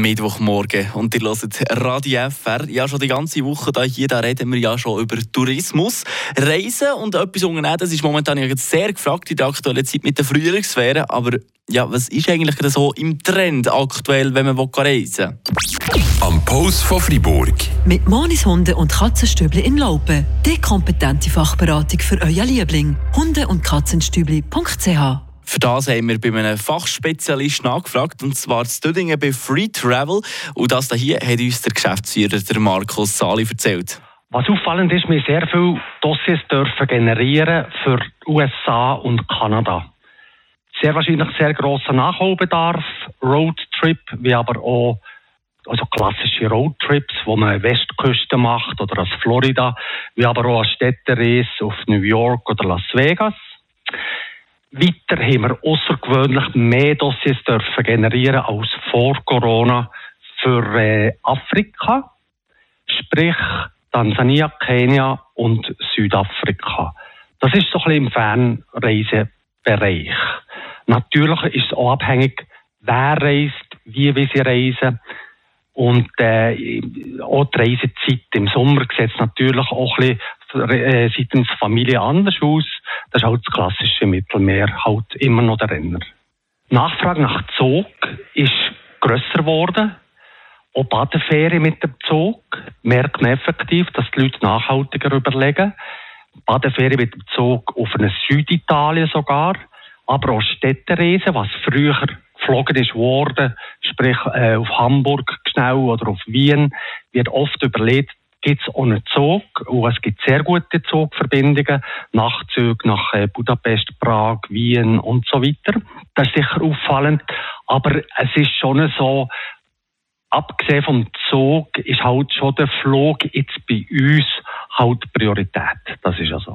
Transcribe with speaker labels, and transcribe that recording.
Speaker 1: Mittwochmorgen und ihr hört Radio FR. Ja, schon die ganze Woche da hier da reden wir ja schon über Tourismus, Reisen und etwas unternehmen. Das ist momentan ja sehr gefragt in der aktuellen Zeit mit der Frühlingssphäre. Aber ja, was ist eigentlich so im Trend aktuell, wenn man reisen will?
Speaker 2: Am Post von Fribourg.
Speaker 3: Mit Monis Hunde und Katzenstübli in Laupen. Die kompetente Fachberatung für euer Liebling. Hunde- und Katzenstübli.ch
Speaker 1: für das haben wir bei einem Fachspezialisten angefragt, und zwar zu Dödingen bei Free Travel. Und das hier hat uns der Geschäftsführer, der Markus Sali, erzählt.
Speaker 4: Was auffallend ist, wir sehr viele Dossiers dürfen generieren für USA und Kanada. Sehr wahrscheinlich sehr grosser Nachholbedarf, Roadtrip, wie aber auch also klassische Roadtrips, wo man Westküste macht oder aus Florida, wie aber auch eine Städtereise auf New York oder Las Vegas. Weiter haben wir außergewöhnlich mehr Dossiers dürfen generieren als vor Corona für äh, Afrika, sprich Tansania, Kenia und Südafrika. Das ist so ein bisschen im Fernreisebereich. Natürlich ist es auch abhängig, wer reist, wie will sie reisen. Und äh, auch die Reisezeit im Sommer sieht natürlich auch ein bisschen äh, seitens Familie anders aus. Das ist halt das klassische Mittelmeer, halt immer noch der Renner. Nachfrage nach Zug ist grösser geworden. Auch Badeferien mit dem Zug merkt man effektiv, dass die Leute nachhaltiger überlegen. Badeferien mit dem Zug auf eine Süditalien sogar, aber auch Städtereisen, was früher geflogen ist worden, sprich äh, auf Hamburg schnell oder auf Wien, wird oft überlegt, gibt es einen Zug und es gibt sehr gute Zugverbindungen, Nachtzüge nach äh, Budapest, Prag, Wien und so weiter. Das ist sicher auffallend, aber es ist schon so, abgesehen vom Zug ist halt schon der Flug jetzt bei uns halt Priorität. Das ist also.